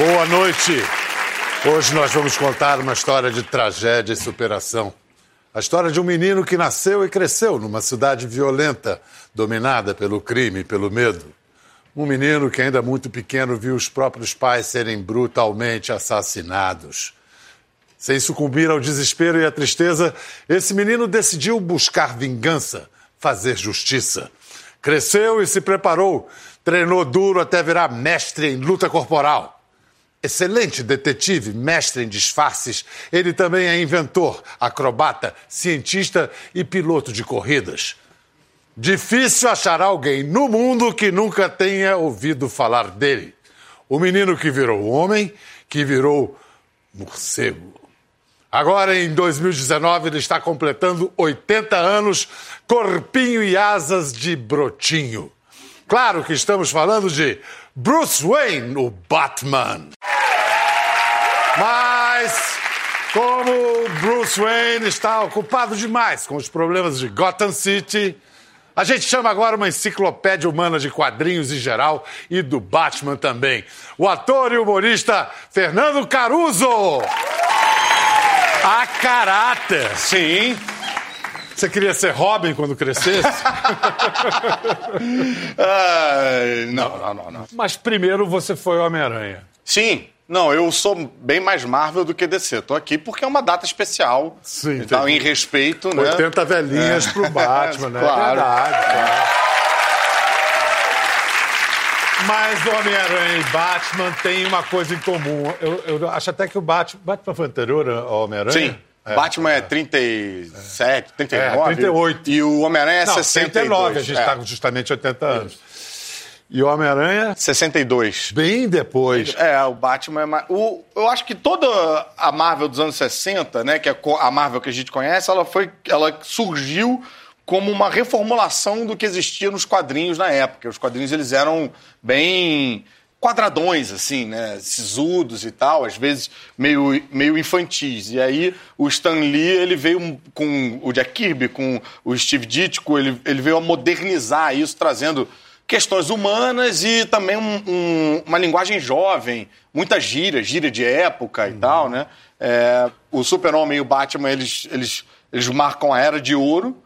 Boa noite. Hoje nós vamos contar uma história de tragédia e superação. A história de um menino que nasceu e cresceu numa cidade violenta, dominada pelo crime e pelo medo. Um menino que, ainda muito pequeno, viu os próprios pais serem brutalmente assassinados. Sem sucumbir ao desespero e à tristeza, esse menino decidiu buscar vingança, fazer justiça. Cresceu e se preparou, treinou duro até virar mestre em luta corporal. Excelente detetive, mestre em disfarces, ele também é inventor, acrobata, cientista e piloto de corridas. Difícil achar alguém no mundo que nunca tenha ouvido falar dele. O menino que virou homem, que virou morcego. Agora, em 2019, ele está completando 80 anos, corpinho e asas de brotinho. Claro que estamos falando de Bruce Wayne, o Batman. Mas, como Bruce Wayne está ocupado demais com os problemas de Gotham City, a gente chama agora uma enciclopédia humana de quadrinhos em geral e do Batman também. O ator e humorista Fernando Caruso. A caráter. Sim. Você queria ser Robin quando crescesse? Ah, não, não, não, não. Mas primeiro você foi Homem-Aranha. Sim. Não, eu sou bem mais Marvel do que DC. Tô aqui porque é uma data especial. Sim, Então, em respeito, né? 80 velhinhas pro Batman, né? Claro. É verdade, claro. Mas Homem-Aranha e Batman têm uma coisa em comum. Eu, eu acho até que o Batman. Batman foi anterior ao Homem-Aranha? Sim. Batman é 37, 39. É, 38. E o Homem-Aranha é Não, 62. 39, a gente é. está com justamente 80 anos. E o Homem-Aranha, 62. bem depois. É, o Batman é mais. O, eu acho que toda a Marvel dos anos 60, né, que é a Marvel que a gente conhece, ela foi. Ela surgiu como uma reformulação do que existia nos quadrinhos na época. Os quadrinhos eles eram bem quadradões, assim, né? Sisudos e tal, às vezes meio, meio infantis. E aí o Stan Lee, ele veio com o Jack Kirby, com o Steve Ditko, ele, ele veio a modernizar isso, trazendo questões humanas e também um- um- uma linguagem jovem, muita gíria, gíria de época e tal, né? É, o Super-Homem e o Batman, eles, eles, eles marcam a Era de Ouro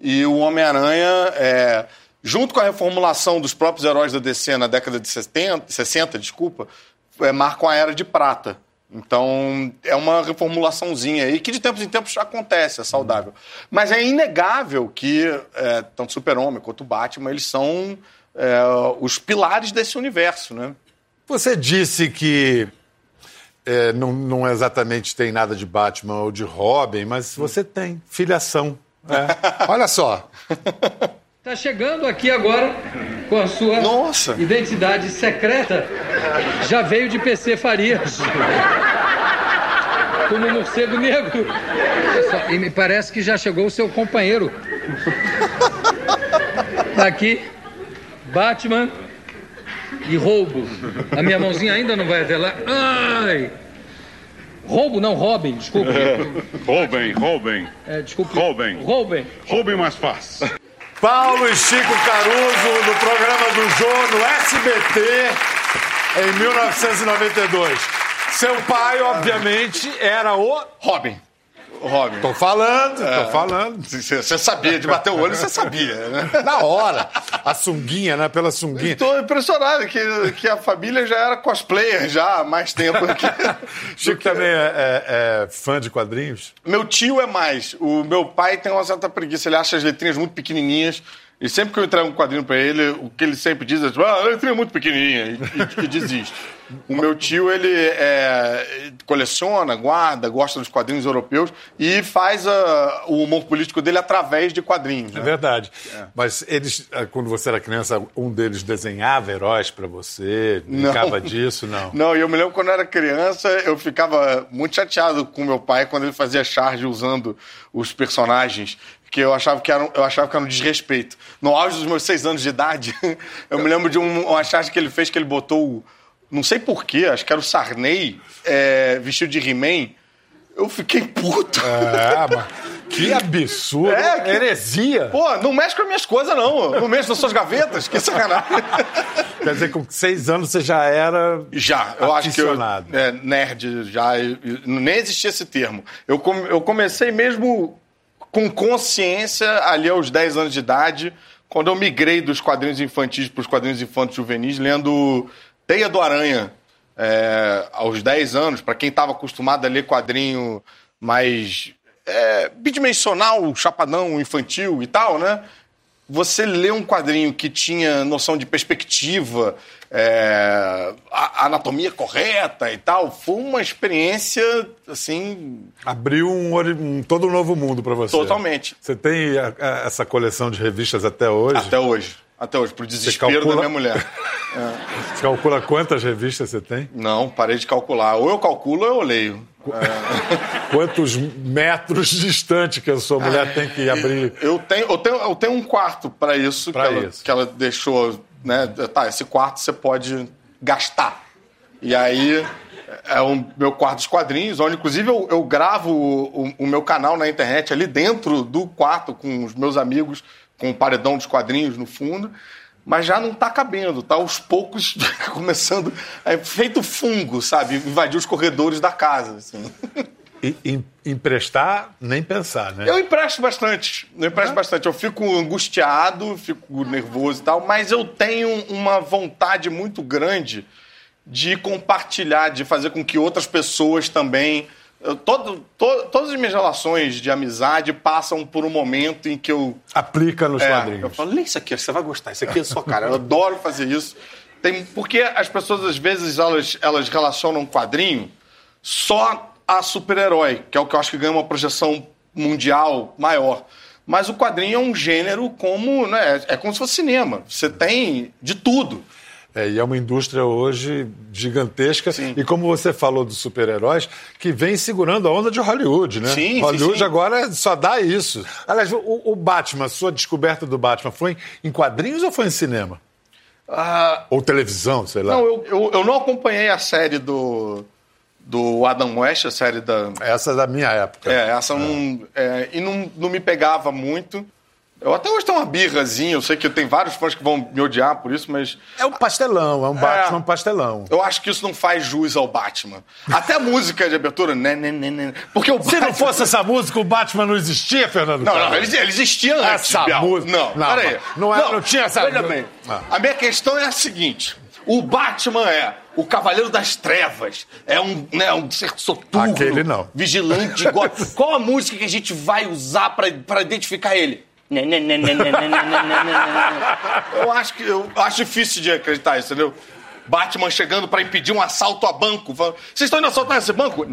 e o Homem-Aranha, é, junto com a reformulação dos próprios heróis da DC na década de 70, 60, desculpa, é, marcam a Era de Prata. Então, é uma reformulaçãozinha aí que de tempos em tempos acontece, é saudável. Mas é inegável que é, tanto Super-Homem quanto o Batman, eles são é, os pilares desse universo, né? Você disse que é, não, não exatamente tem nada de Batman ou de Robin, mas você tem filiação. É. Olha só. Está chegando aqui agora com a sua Nossa! identidade secreta. Já veio de PC Farias. Como um morcego negro. E me parece que já chegou o seu companheiro. Tá aqui. Batman e roubo. A minha mãozinha ainda não vai até lá. Ai! Roubo, não, Robin, desculpe. Roubem, roubem, É, desculpe. Roubem. Roubem. roubem mais fácil. Paulo e Chico Caruso no programa do Jô no SBT em 1992. Seu pai, obviamente, era o. Robin. Robin. Tô falando, tô falando. Você sabia, de bater o olho, você sabia, né? Na hora. A sunguinha, né? Pela sunguinha. Estou impressionado que, que a família já era cosplayer já há mais tempo que. Chico também é, é- é fã de quadrinhos? Meu tio é mais. O meu pai tem uma certa preguiça. Ele acha as letrinhas muito pequenininhas. E sempre que eu entrego um quadrinho pra ele, o que ele sempre diz é tipo, ah, a letrinha é muito pequenininha. E, e- e desiste. O meu tio, ele é, coleciona, guarda, gosta dos quadrinhos europeus e faz a- o humor político dele através de quadrinhos. É né? verdade. Mas eles, eh, quando você era criança, um deles desenhava heróis pra você? Brincava disso? Não. Não, e eu me lembro quando eu era criança, eu ficava muito chateado com meu pai quando ele fazia charge usando os personagens. Que eu achava que, era um, eu achava que era um desrespeito. No auge dos meus seis anos de idade, eu me lembro de um, uma charge que ele fez que ele botou, o- não sei porquê, acho que era o Sarney, é, vestido de He-Man. Eu fiquei puto. É, mas que absurdo. É, que- Heresia. Pô, não mexe com as minhas coisas, não. Não mexe nas suas gavetas. Que sacanagem. Quer dizer, com seis anos você já era. Já, eu acho que eu, Aficionado. é, nerd já, nem existia esse termo. Eu, come- eu comecei mesmo com consciência ali aos 10 anos de idade, quando eu migrei dos quadrinhos infantis para os quadrinhos infantis juvenis, lendo Teia do Aranha. é, aos 10 anos, para quem estava acostumado a ler quadrinho mais é, bidimensional, chapadão, infantil e tal, né? você lê um quadrinho que tinha noção de perspectiva, é, a- anatomia correta e tal, foi uma experiência, assim, Abriu um, um todo um novo mundo pra você. Totalmente. Você tem a- a- essa coleção de revistas até hoje? até hoje. Até hoje, pro desespero calcula- da minha mulher. Você calcula quantas revistas você tem? Não, parei de calcular. Ou eu calculo ou eu leio. Quantos metros distante que a sua mulher tem que abrir? Eu tenho, eu tenho, eu tenho um quarto para isso, Pra que, ela, isso. que ela deixou, né? Tá, esse quarto você pode gastar. E aí é o meu quarto dos quadrinhos, onde inclusive eu, eu gravo o, o meu canal na internet ali dentro do quarto com os meus amigos, com o paredão dos quadrinhos no fundo. Mas já não tá cabendo, tá aos poucos começando, é feito fungo, sabe? Invadir os corredores da casa, assim. Em- emprestar, nem pensar, né? Eu empresto bastante. Eu empresto bastante. Eu fico angustiado, fico nervoso e tal, mas eu tenho uma vontade muito grande de compartilhar, de fazer com que outras pessoas também. eu- todo, to- todas as minhas relações de amizade passam por um momento em que eu. Aplica nos É, quadrinhos. eu falo, lê isso aqui, você vai gostar, isso aqui é sua cara. Eu adoro fazer isso. Tem, porque as pessoas, às vezes, elas, elas relacionam quadrinho só a super-herói, que é o que eu acho que ganha uma projeção mundial maior. Mas o quadrinho é um gênero como. Né, é como se fosse cinema. Você tem de tudo. É, e é uma indústria hoje gigantesca. Sim. E como você falou dos super-heróis, que vem segurando a onda de Hollywood, né? Sim, sim, Hollywood sim. agora só dá isso. Aliás, o, o Batman, sua descoberta do Batman, foi em quadrinhos ou foi em cinema? Ah, Ou televisão, sei lá? não, eu, eu, eu não acompanhei a série do, do Adam West, a série da, Essa é da minha época. É, essa não. é, e não, não me pegava muito. Eu até hoje tenho uma birrazinha, eu sei que tem vários fãs que vão me odiar por isso, mas É um pastelão, é um Batman pastelão. eu acho que isso não faz jus ao Batman. Até a música de abertura, né, né, né, né, porque o Se não Batman- fosse essa música, o Batman não existia, Fernando Não, não, ele, ele existia antes, Essa música- Não, não, peraí. não é- não tinha essa- Veja bem, Ah. a minha questão é a seguinte. O Batman é o Cavaleiro das Trevas. É um, né, um ser soturno. Aquele não. Vigilante gótico. Qual a música que a gente vai usar para identificar ele? eu acho que eu acho difícil de acreditar isso, entendeu? Batman chegando para impedir um assalto a banco. Vocês estão indo assaltar esse banco?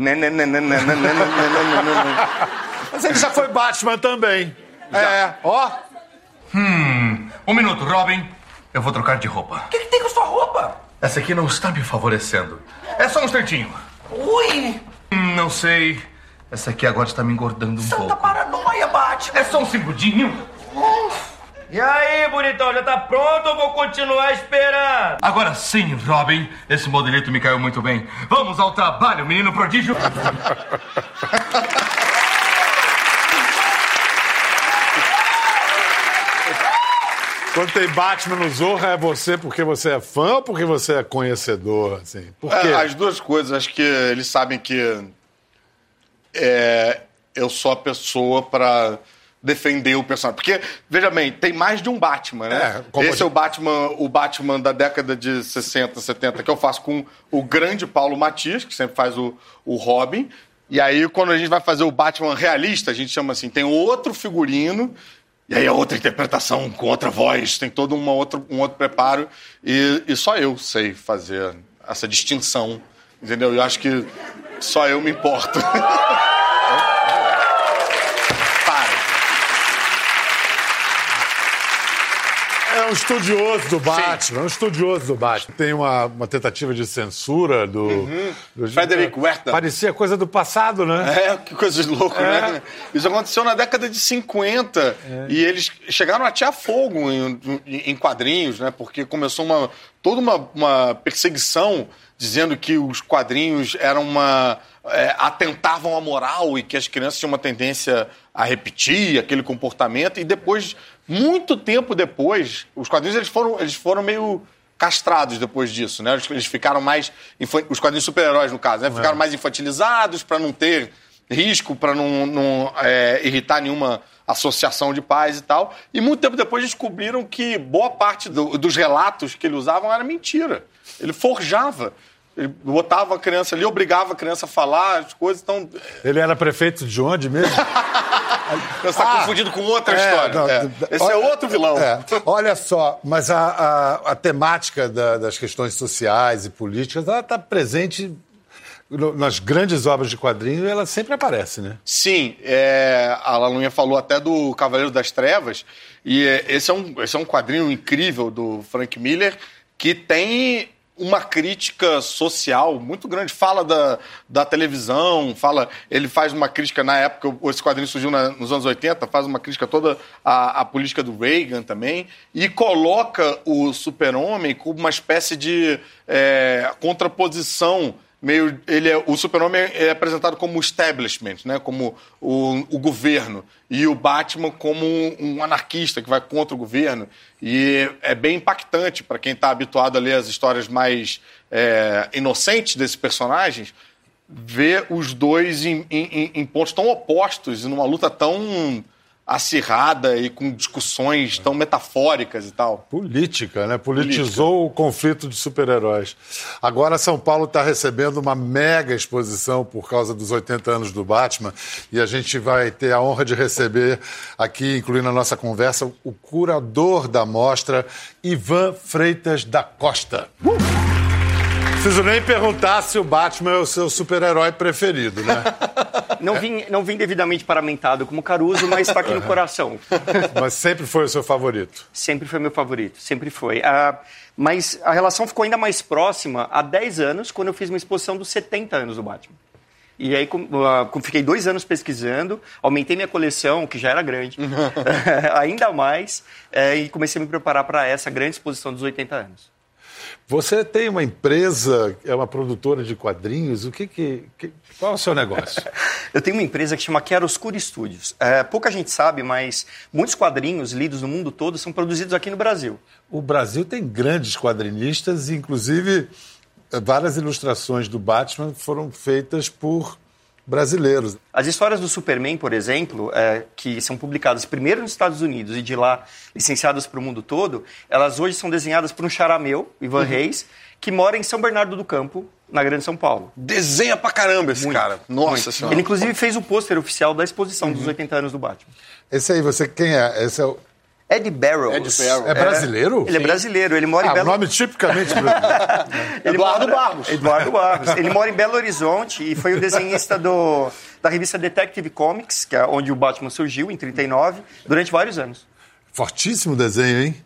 Mas ele já foi Batman também. Já. É, ó. Hum, um minuto, Robin. Eu vou trocar de roupa. O que, que tem com sua roupa? Essa aqui não está me favorecendo. É só um instantinho. Ui! Hum, Não sei. Essa aqui agora está me engordando um Santa pouco. paranoia, Batman! É só um segundinho. E aí, bonitão, já tá pronto ou vou continuar esperando? Agora sim, Robin. Esse modelito me caiu muito bem. Vamos ao trabalho, menino prodígio. Quando tem Batman no Zorra, é você porque você é fã ou porque você é conhecedor? Assim? Por quê? É, as duas coisas. Acho que eles sabem que é, eu sou a pessoa pra defender o personagem. Porque, veja bem, tem mais de um Batman, né? É, Esse é o Batman, o Batman da década de 60, 70, que eu faço com o grande Paulo Matias, que sempre faz o, o Robin. E aí, quando a gente vai fazer o Batman realista, a gente chama assim, tem outro figurino, e aí é outra interpretação, com outra voz, tem todo uma outra, um outro preparo. E, e só eu sei fazer essa distinção, entendeu? Eu acho que só eu me importo. Para. um estudioso do Batman, um estudioso do Batman. Tem uma, uma tentativa de censura do. do Frederick Werther. Parecia coisa do passado, né? É, que coisa de louco, É. né? Isso aconteceu na década de 50 e eles chegaram a atear fogo em, em quadrinhos, né? Porque começou uma, toda uma, uma perseguição dizendo que os quadrinhos eram uma. é, atentavam à moral e que as crianças tinham uma tendência a repetir aquele comportamento. E depois, muito tempo depois, os quadrinhos eles foram, eles foram meio castrados depois disso, né? Eles- ficaram mais. Os quadrinhos super-heróis, no caso, né? Ficaram mais infantilizados para não ter risco, para não, não, é, irritar nenhuma associação de pais e tal. E muito tempo depois descobriram que boa parte do- dos relatos que ele usava era mentira. Ele forjava. Ele botava a criança ali, obrigava a criança a falar as coisas. Então, Ele era prefeito de onde mesmo? você está Ah, confundido com outra É, história. não, É. Esse olha- é outro vilão. É, olha só, mas a, a- a temática da- das questões sociais e políticas, ela está presente nas grandes obras de quadrinhos e ela sempre aparece, né? Sim, é, a Lalunha falou até do Cavaleiro das Trevas, e é, esse, é um, esse é um quadrinho incrível do Frank Miller que tem uma crítica social muito grande. Fala da, da televisão, fala. Ele faz uma crítica na época, esse quadrinho surgiu na- nos anos 80, faz uma crítica toda à, à política do Reagan também, e coloca o super-homem como uma espécie de é, contraposição meio ele é, o super-homem é apresentado como establishment, né, como o, o governo. E o Batman como um, um anarquista que vai contra o governo. E é bem impactante para quem está habituado a ler as histórias mais é, inocentes desses personagens ver os dois em, em- em pontos tão opostos e numa luta tão acirrada e com discussões tão metafóricas e tal. Política, né? Politizou o conflito de super-heróis. Agora São Paulo está recebendo uma mega exposição por causa dos 80 anos do Batman e a gente vai ter a honra de receber aqui, incluindo a nossa conversa, o curador da mostra, Ivan Freitas da Costa. Preciso nem perguntar se o Batman é o seu super-herói preferido, né? Não vim, não vim devidamente paramentado como Caruso, mas está aqui no coração. Mas sempre foi o seu favorito. Sempre foi meu favorito, sempre foi. Ah, mas a relação ficou ainda mais próxima há 10 anos, quando eu fiz uma exposição dos 70 anos do Batman. E aí ah, fiquei dois anos pesquisando, aumentei minha coleção, que já era grande, ainda mais, eh, e comecei a me preparar para essa grande exposição dos 80 anos. Você tem uma empresa, é uma produtora de quadrinhos, o que que, que- qual é o seu negócio? Eu tenho uma empresa que chama Chiaroscuro Studios. É, pouca gente sabe, mas muitos quadrinhos lidos no mundo todo são produzidos aqui no Brasil. O Brasil tem grandes quadrinistas, e, inclusive várias ilustrações do Batman foram feitas por brasileiros. As histórias do Superman, por exemplo, é, que são publicadas primeiro nos Estados Unidos e de lá licenciadas para o mundo todo, elas hoje são desenhadas por um xará meu, Ivan Reis, que mora em São Bernardo do Campo, na Grande São Paulo. Desenha pra caramba esse cara. Nossa senhora. Ele, inclusive, fez o pôster oficial da exposição dos 80 anos do Batman. Esse aí, você quem é? Esse é, o- Ed Barrows. Ed Barrows. é brasileiro? Ele é brasileiro, ele mora em Ah, Belo nome tipicamente brasileiro. Ele Eduardo mora- Barros. Eduardo Barros. Ele mora em Belo Horizonte e foi o desenhista do, da revista Detective Comics, que é onde o Batman surgiu, em 39, durante vários anos. Fortíssimo desenho, hein?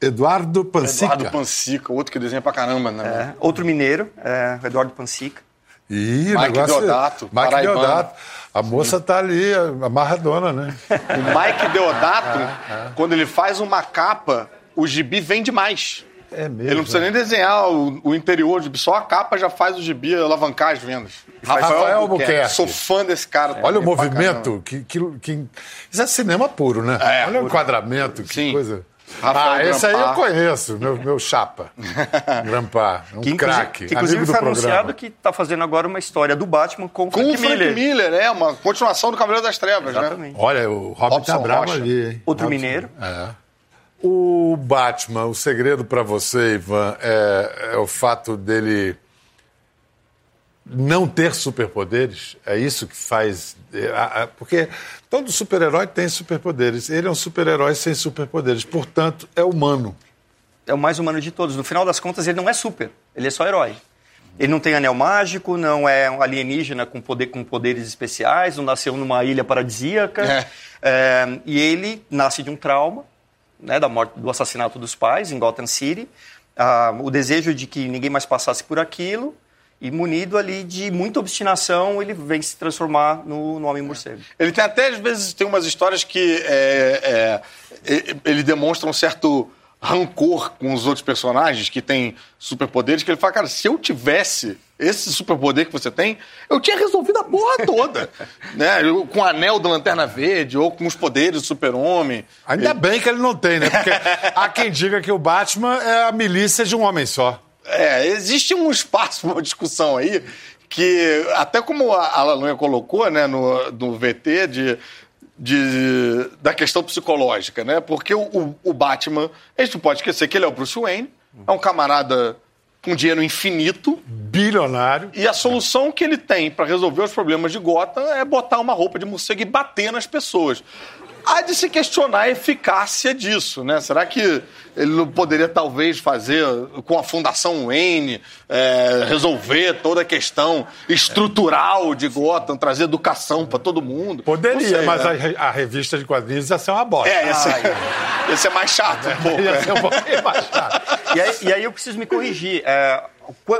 Eduardo Pansica. Eduardo Pansica, outro que desenha pra caramba, né? É, outro mineiro, é, o Eduardo Pansica. Ih, Mike negócio... Deodato, Mike paraibano. Deodato. A moça tá ali, amarradona, né? O Mike Deodato, quando ele faz uma capa, o gibi vende mais. É mesmo. Ele não precisa nem desenhar o, o interior do gibi, só a capa já faz o gibi alavancar as vendas. Rafael Albuquerque. Sou fã desse cara. Olha o movimento. Que, que, que... Isso é cinema puro, né? É, Olha o puro. enquadramento, que Sim. coisa. Rafael ah, esse aí eu conheço, meu, meu chapa. Grampar. Um Que craque. que inclusive amigo do foi programa. anunciado que está fazendo agora uma história do Batman com o Com Frank o Frank Miller. Miller. é uma continuação do Cavaleiro das Trevas, né? Exatamente. Olha, o Robin Robson tá bravo ali, hein? Outro Robson- mineiro. É. O Batman, o segredo pra você, Ivan, é, é o fato dele não ter superpoderes. É isso que faz. é, porque todo super-herói tem superpoderes. Ele é um super-herói sem superpoderes. Portanto, é humano. É o mais humano de todos. No final das contas, ele não é super, ele é só herói. Ele não tem anel mágico, não é um alienígena com, poder, com poderes especiais, não nasceu numa ilha paradisíaca. É. É, e ele nasce de um trauma né, da morte, do assassinato dos pais em Gotham City, ah, o desejo de que ninguém mais passasse por aquilo, e munido ali de muita obstinação, ele vem se transformar no, no Homem-Morcego. Ele tem até, às vezes, tem umas histórias que é, é, ele demonstra um certo rancor com os outros personagens que têm superpoderes, que ele fala, cara, se eu tivesse esse superpoder que você tem, eu tinha resolvido a porra toda. né? Eu- com o anel da Lanterna Verde, ou com os poderes do super-homem. Ainda bem que ele não tem, né? Porque há quem diga que o Batman é a milícia de um homem só. É, existe um espaço, uma discussão aí, que até como a Alalunha colocou né, no, no VT, de, de, da questão psicológica, né? Porque o, o- o Batman, a gente não pode esquecer que ele é o Bruce Wayne, é um camarada com dinheiro infinito, Bilionário. e a solução que ele tem para resolver os problemas de Gotham é botar uma roupa de morcego e bater nas pessoas. Há de se questionar a eficácia disso, né? Será que ele não poderia talvez fazer com a Fundação Wayne é, resolver toda a questão estrutural de Gotham, trazer educação para todo mundo? Poderia, sei, mas né? a, a revista de quadrinhos ia ser uma bosta. É, ia ser, ia ser mais chato um pouco. Ia né? ser um pouquinho mais chato. E aí, e aí eu preciso me corrigir. É,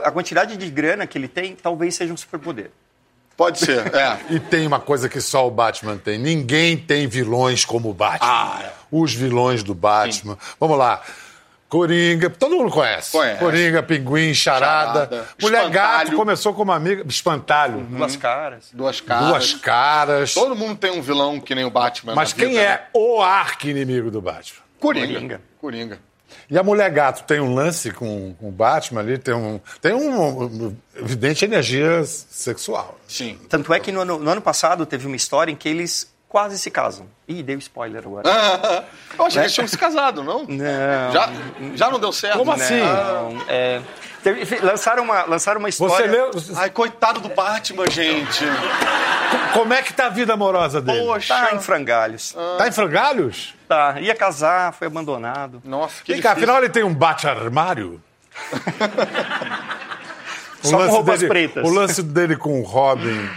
a quantidade de grana que ele tem talvez seja um superpoder. Pode ser, é. E tem uma coisa que só o Batman tem. Ninguém tem vilões como o Batman. Ah, é. Os vilões do Batman. Vamos lá. Coringa, todo mundo conhece. Conhece. Coringa, Pinguim, Charada. Charada. Mulher Gato Espantalho. começou como amiga. Espantalho. Duas caras. Duas caras. Duas caras. Todo mundo tem um vilão que nem o Batman. Mas na quem vida, né? é o arqui-inimigo do Batman? Coringa. Coringa. Coringa. E a Mulher Gato tem um lance com, com o Batman ali, tem um, tem um, um evidente energia sexual. Sim. Tanto é que no ano, no ano passado teve uma história em que eles quase se casam. Ih, deu spoiler agora. Eu achei que eles tinham se casado, não? Não. Já, já não deu certo? Como né? assim? Não, é, teve- lançaram, uma, lançaram uma história... Você leu. Ai, coitado do Batman, gente. Como é que tá a vida amorosa dele? Poxa. Tá em frangalhos. Tá em frangalhos? Tá, ia casar, foi abandonado. Nossa, que Vem cá, afinal ele tem um bate-armário? Só com roupas dele- pretas. O lance dele com o Robin.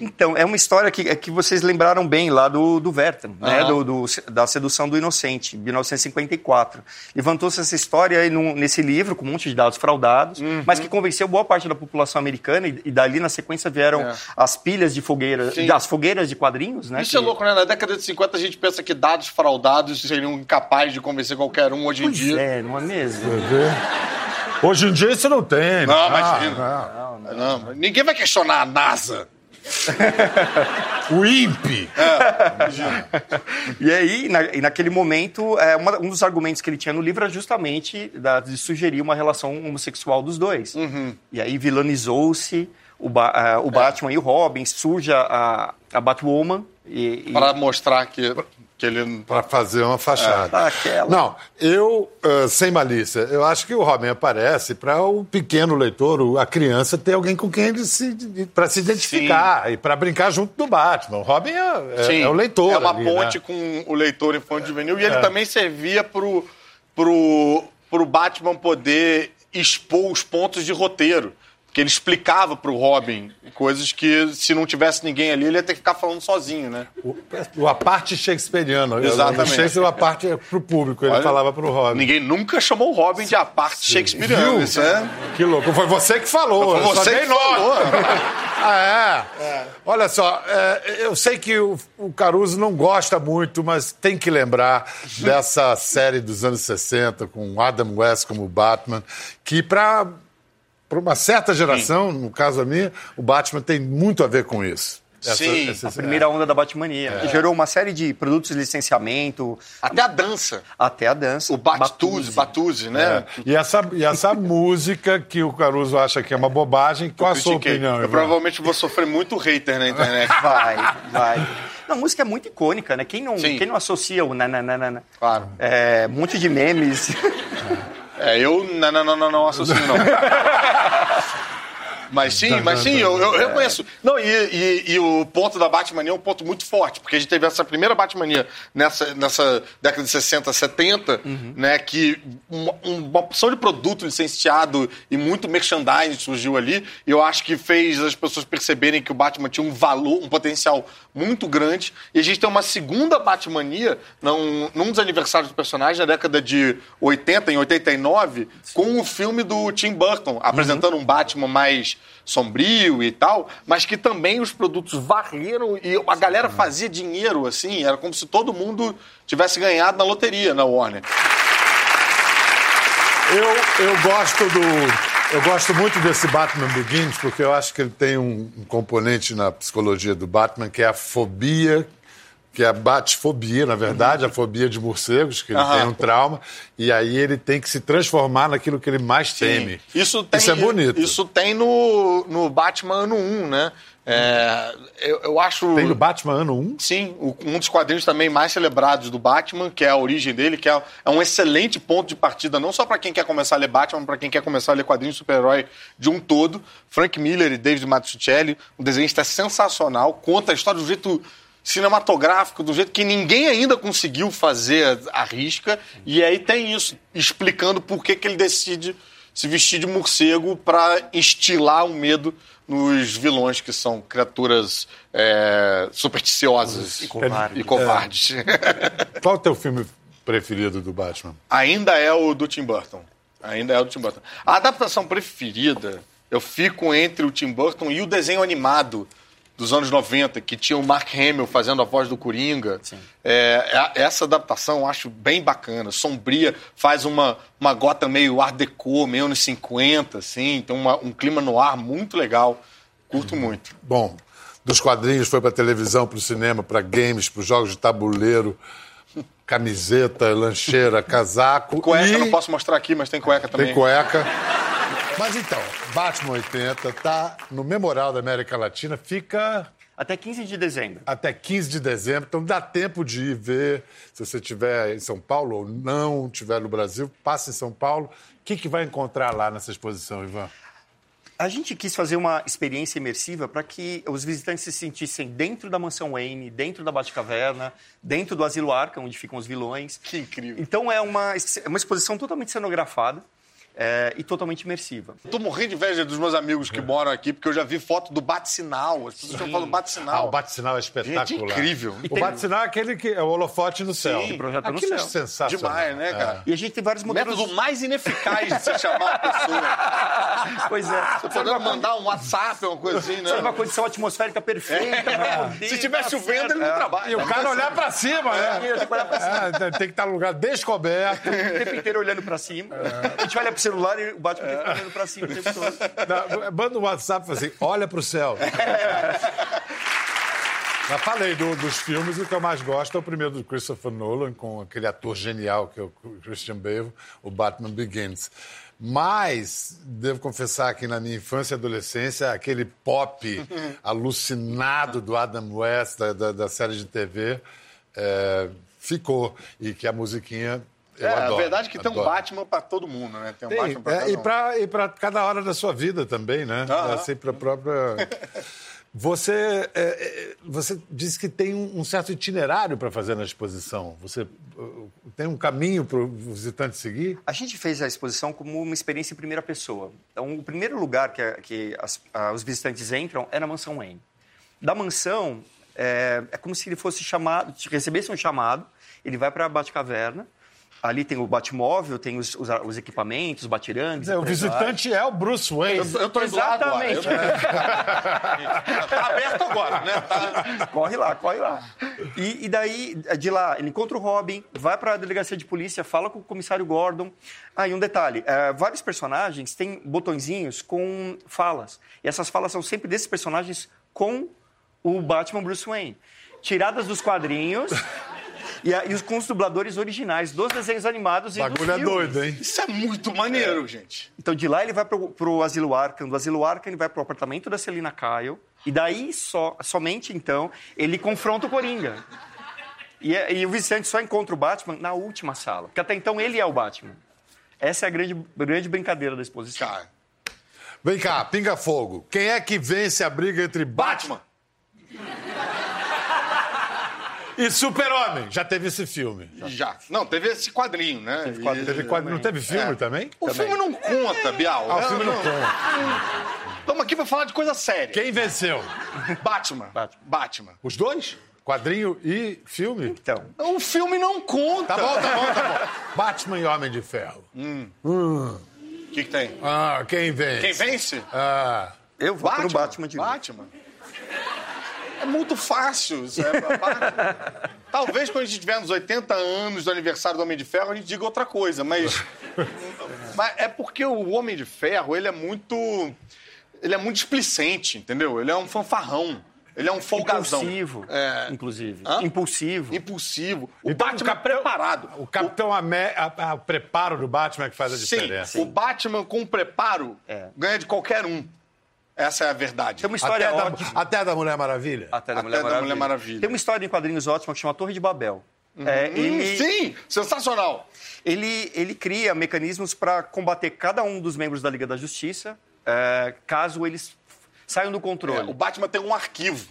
Então, é uma história que, é que vocês lembraram bem lá do, do Werther, né? Do, do- da sedução do inocente, 1954. Levantou-se essa história aí num- nesse livro, com um monte de dados fraudados, Uhum. mas que convenceu boa parte da população americana, e, e dali na sequência vieram É. as pilhas de fogueira, Sim. as fogueiras de quadrinhos, né? Isso que- é louco, né? Na década de 50 a gente pensa que dados fraudados seriam incapazes de convencer qualquer um hoje em Pois dia. é, não é mesmo? Hoje em dia isso não tem. Não, Ah, imagina. Não, mas ninguém vai questionar a NASA. O INPE. E aí, na- e naquele momento, é, uma- um dos argumentos que ele tinha no livro era justamente da- de sugerir uma relação homossexual dos dois. Uhum. E aí vilanizou-se o, Ba- É. o Batman e o Robin, surge a, a Batwoman. E, e- Para mostrar que, que ele. Para fazer uma fachada. Aquela. Não, eu, ah, sem malícia, eu acho que o Robin aparece para o pequeno leitor, a criança, ter alguém com quem ele se. para se identificar e para brincar junto do Batman. O Robin é, é- Sim, é o leitor. É uma ali, ponte né? com o leitor infantil juvenil. E ele É. também servia pro, pro, pro Batman poder expor os pontos de roteiro. Porque ele explicava pro Robin coisas que, se não tivesse ninguém ali, ele ia ter que ficar falando sozinho, né? O, o a parte shakespeariana. Exatamente. O Shakespeare, a parte é pro público, ele Olha, falava pro Robin. Ninguém nunca chamou o Robin de a parte shakespeariana. Viu? Isso é. Que louco. Foi você que falou. Foi você que falou. Ah, é? Olha só, é, eu sei que o, o Caruso não gosta muito, mas tem que lembrar dessa série dos anos 60 com Adam West como Batman, que para uma certa geração, no caso a minha, o Batman tem muito a ver com isso. Sim, A primeira onda da Batmania, É. que gerou uma série de produtos de licenciamento, Até a dança. até a dança. O Batuzzi, Batuzzi, né? É. E essa, e essa música que o Caruso acha que é uma bobagem, qual a sua opinião? Eu Ivan? provavelmente vou sofrer muito hater na internet. Vai, vai. Não, a música é muito icônica, né? Quem não, Sim. quem não associa o nananana? Claro. É, um monte de memes. É, eu não, não, não, Mas sim, mas sim, eu, eu reconheço. Não, e, e- e o ponto da Batmania é um ponto muito forte, porque a gente teve essa primeira Batmania nessa, nessa década de 60, 70, né, que uma, uma opção de produto licenciado e muito merchandising surgiu ali, e eu acho que fez as pessoas perceberem que o Batman tinha um valor, um potencial muito grande, e a gente tem uma segunda Batmania num, num dos aniversários do personagem, na década de 80, em 89, com o filme do Tim Burton, apresentando um Batman mais sombrio e tal, mas que também os produtos varreram e a galera fazia dinheiro, assim, era como se todo mundo tivesse ganhado na loteria na Warner. Eu, eu gosto do. Eu gosto muito desse Batman Begins, porque eu acho que ele tem um, um componente na psicologia do Batman que é a fobia, que é a batfobia, na verdade, a fobia de morcegos, que ele Aham. tem um trauma, e aí ele tem que se transformar naquilo que ele mais teme. Isso, tem, Isso é bonito. Isso tem no, no Batman ano 1, né? É, eu, eu acho. Tem no Batman ano 1? Sim, um dos quadrinhos também mais celebrados do Batman, que é a origem dele, que é, é um excelente ponto de partida, não só para quem quer começar a ler Batman, para quem quer começar a ler quadrinhos de super-herói de um todo. Frank Miller e David Mazzucchelli, um desenhista sensacional, conta a história do jeito cinematográfico, do jeito que ninguém ainda conseguiu fazer à risca, e aí tem isso, explicando por que, que ele decide se vestir de morcego para instilar o medo nos vilões, que são criaturas é, supersticiosas e covardes. E covardes. Qual é o teu filme preferido do Batman? Ainda é o do Tim Burton. Ainda é o do Tim Burton. A adaptação preferida, eu fico entre o Tim Burton e o desenho animado dos anos 90, que tinha o Mark Hamill fazendo a voz do Coringa. É, a- essa adaptação eu acho bem bacana, sombria, faz uma, uma gota meio art deco, meio anos 50, assim, tem uma- um clima no ar muito legal. Curto muito. Bom, dos quadrinhos foi para televisão, para o cinema, para games, para jogos de tabuleiro, camiseta, lancheira, casaco. Cueca, e... não posso mostrar aqui, mas tem cueca também. Tem cueca. Mas então, Batman 80 tá no Memorial da América Latina, fica Até 15 de dezembro. até 15 de dezembro, então dá tempo de ir ver. Se você estiver em São Paulo ou não estiver no Brasil, passe em São Paulo. O que, que vai encontrar lá nessa exposição, Ivan? A gente quis fazer uma experiência imersiva para que os visitantes se sentissem dentro da mansão Wayne, dentro da Batcaverna, dentro do Asilo Arkham, onde ficam os vilões. Que incrível. Então é uma, é uma exposição totalmente cenografada é, e totalmente imersiva. Tô morrendo de inveja dos meus amigos que moram aqui, porque eu já vi foto do bate-sinal. As pessoas estão falando Ah, bate-sinal. o bate-sinal é espetacular. Gente, incrível. O tem- bate-sinal é aquele que é o holofote no céu. Sim, projeta no Aquilo é céu. sensacional. Demais, né, cara? E a gente tem vários O modelos. método mais ineficaz de você chamar a pessoa. Pois é. Você podendo mandar um WhatsApp, uma coisa assim, né? Sabe uma condição atmosférica perfeita pra poder Se tiver chovendo, certo. ele não É. trabalha. E o cara olhar pra cima, né? Tem que. É, estar no lugar descoberto. O tempo inteiro olhando pra cima. A gente olha pro celular e o Batman ficar olhando pra cima o tempo todo. Não, Manda um WhatsApp e fala assim: olha pro céu. Já falei do- dos filmes, o que eu mais gosto é o primeiro do Christopher Nolan, com aquele ator genial que é o Christian Bale, o Batman Begins. Mas, devo confessar que na minha infância e adolescência, aquele pop alucinado do Adam West, da, da- da série de TV, é, ficou. E que a musiquinha. Eu É, adoro, a verdade é que tem um adoro. Batman pra todo mundo, né? Tem um Tem, Batman pra é, cada e um. para e pra cada hora da sua vida também, né? Aham. É sempre a própria. Você, é, é, você disse que tem um, certo itinerário para fazer na exposição. Você uh, tem um caminho para o visitante seguir? A gente fez a exposição como uma experiência em primeira pessoa. Então, o primeiro lugar que, que as- ah, os visitantes entram é na mansão Wayne. Da mansão, é, é como se ele fosse chamado, recebesse um chamado, ele vai para a Batcaverna, ali tem o Batmóvel, tem os, os, os equipamentos, os batirangues. o visitante é o Bruce Wayne. Eu, eu tô indo lá agora. Eu Exatamente. tá aberto agora, né? Tá... Corre lá, corre lá. E, e daí, de lá, ele encontra o Robin, vai para a delegacia de polícia, fala com o comissário Gordon. Ah, e um detalhe: eh, vários personagens têm botõezinhos com falas. E essas falas são sempre desses personagens com o Batman Bruce Wayne. Tiradas dos quadrinhos. E, a- e os, com os dubladores originais dos desenhos animados e dos bagulho é filmes. doido, hein? Isso é muito maneiro, gente. Então, de lá ele vai pro, pro Asilo Arkham, do Asilo Arkham ele vai pro apartamento da Celina Kyle, e daí, só, somente então, ele confronta o Coringa. E, é- e o visitante só encontra o Batman na última sala, porque até então ele é o Batman. Essa é a grande, grande brincadeira da exposição. Cara, Vem cá, pinga fogo. Quem é que vence a briga entre Batman, Batman. E Super-Homem? Já teve esse filme. Já. Não, teve esse quadrinho, né? Teve quadrinho. Teve quadro- Não teve filme também? O filme não conta, Bial. Ah, o filme não conta. Estamos aqui pra falar de coisa séria. Quem venceu? Batman. Batman. Batman. Os dois? Quadrinho e filme? Então, O filme não conta. Tá bom, tá bom, tá bom. Batman e Homem de Ferro. O que, que tem? Ah, quem vence? Quem vence? Ah, eu vou pro Batman de novo. Batman. É muito fácil. isso é. Talvez quando a gente tiver nos 80 anos do aniversário do Homem de Ferro, a gente diga outra coisa, mas. mas é porque o Homem de Ferro, ele é muito. Ele é muito displicente, entendeu? Ele é um fanfarrão. Ele é um folgazão. Impulsivo, É. inclusive. Hã? Impulsivo. Impulsivo. O Então, Batman o é preparado. o Capitão Amé... a- o preparo do Batman é que faz a Sim, diferença. o Batman com preparo É. ganha de qualquer um. Essa é a verdade. Tem uma história Até ótima. da, até da Mulher Maravilha? Até da, Até Mulher, da Maravilha. Mulher Maravilha. Tem uma história em quadrinhos ótima que chama Torre de Babel. É, Hum, ele, Sim, sensacional. ele, ele cria mecanismos para combater cada um dos membros da Liga da Justiça é, caso eles saiam do É, controle. o Batman tem um arquivo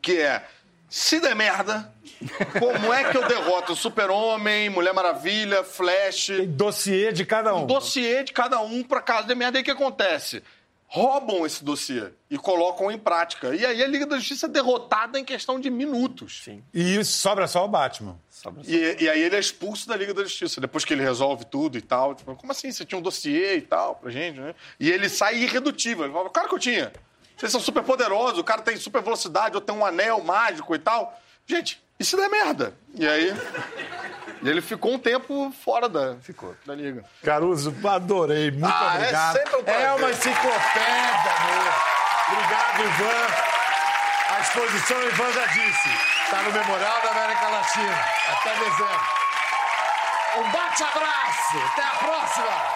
que é se der merda, como é que eu derroto o Super-Homem, Mulher Maravilha, Flash, Tem dossiê de cada um. dossiê de cada um pra caso de merda. E o que acontece? Roubam esse dossiê e colocam em prática. E aí a Liga da Justiça é derrotada em questão de minutos. Sim. E isso sobra só o Batman. Sobra- E, e aí ele é expulso da Liga da Justiça, depois que ele resolve tudo e tal. Tipo, como assim? Você tinha um dossiê e tal pra gente, né? E ele sai irredutível. Ele fala, claro que eu tinha. Vocês são super poderosos, o cara tem super velocidade, ou tem um anel mágico e tal. Gente, isso não é merda. E aí. E ele ficou um tempo fora da, ficou. da liga. Caruso, adorei. Muito Ah, é obrigado. sempre um prazer. É uma enciclopédia, amor. Obrigado, Ivan. A exposição, Ivan já disse, está no Memorial da América Latina. Até dezembro. Um bate-abraço. Até a próxima.